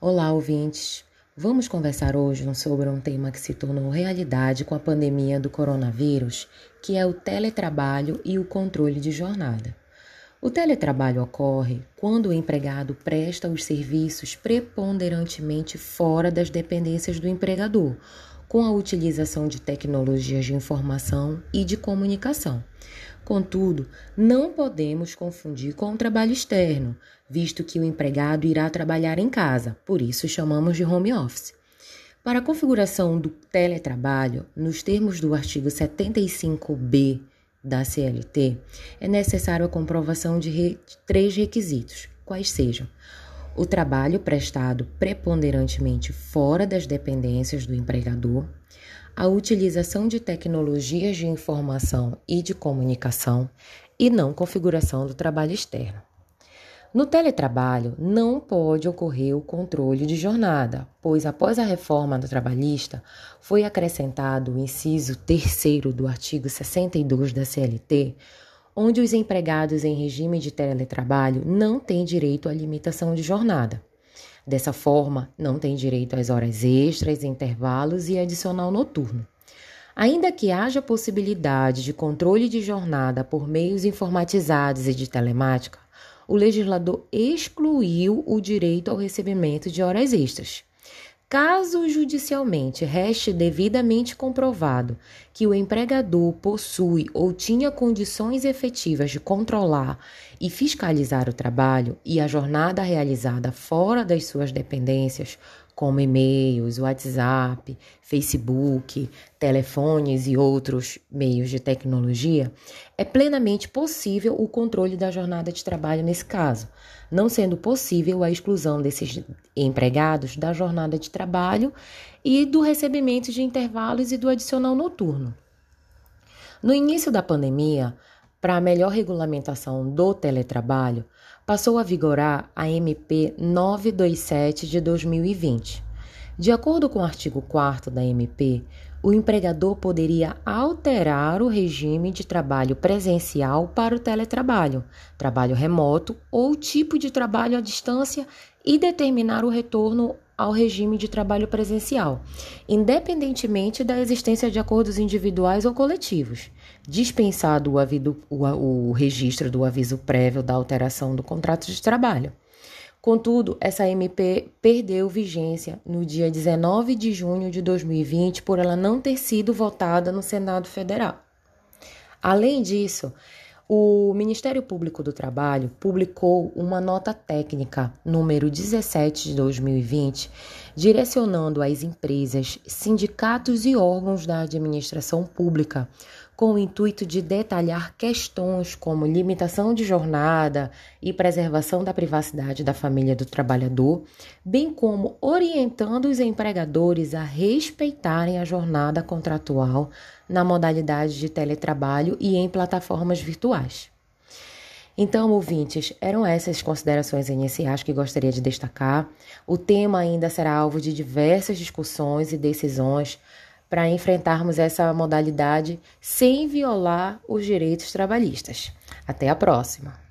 Olá, ouvintes! Vamos conversar hoje sobre um tema que se tornou realidade com a pandemia do coronavírus, que é o teletrabalho e o controle de jornada. O teletrabalho ocorre quando o empregado presta os serviços preponderantemente fora das dependências do empregador, com a utilização de tecnologias de informação e de comunicação. Contudo, não podemos confundir com o trabalho externo, visto que o empregado irá trabalhar em casa, por isso chamamos de home office. Para a configuração do teletrabalho, nos termos do artigo 75b da CLT, é necessário a comprovação de re três requisitos, quais sejam o trabalho prestado preponderantemente fora das dependências do empregador, a utilização de tecnologias de informação e de comunicação e não configuração do trabalho externo. No teletrabalho, não pode ocorrer o controle de jornada, pois após a reforma do trabalhista, foi acrescentado o inciso terceiro do artigo 62 da CLT, onde os empregados em regime de teletrabalho não têm direito à limitação de jornada. Dessa forma, não têm direito às horas extras, intervalos e adicional noturno. Ainda que haja possibilidade de controle de jornada por meios informatizados e de telemática, o legislador excluiu o direito ao recebimento de horas extras. Caso judicialmente reste devidamente comprovado que o empregador possui ou tinha condições efetivas de controlar e fiscalizar o trabalho e a jornada realizada fora das suas dependências, como e-mails, WhatsApp, Facebook, telefones e outros meios de tecnologia, é plenamente possível o controle da jornada de trabalho nesse caso, não sendo possível a exclusão desses empregados da jornada de trabalho e do recebimento de intervalos e do adicional noturno. No início da pandemia, para a melhor regulamentação do teletrabalho, passou a vigorar a MP 927 de 2020. De acordo com o artigo 4 da MP, o empregador poderia alterar o regime de trabalho presencial para o teletrabalho, trabalho remoto ou tipo de trabalho à distância e determinar o retorno ao regime de trabalho presencial, independentemente da existência de acordos individuais ou coletivos, dispensado o, avido, o, o registro do aviso prévio da alteração do contrato de trabalho. Contudo, essa MP perdeu vigência no dia 19 de junho de 2020 por ela não ter sido votada no Senado Federal. Além disso, o Ministério Público do Trabalho publicou uma nota técnica número 17 de 2020, direcionando às empresas, sindicatos e órgãos da administração pública com o intuito de detalhar questões como limitação de jornada e preservação da privacidade da família do trabalhador, bem como orientando os empregadores a respeitarem a jornada contratual na modalidade de teletrabalho e em plataformas virtuais. Então, ouvintes, eram essas considerações iniciais que gostaria de destacar. O tema ainda será alvo de diversas discussões e decisões para enfrentarmos essa modalidade sem violar os direitos trabalhistas. Até a próxima!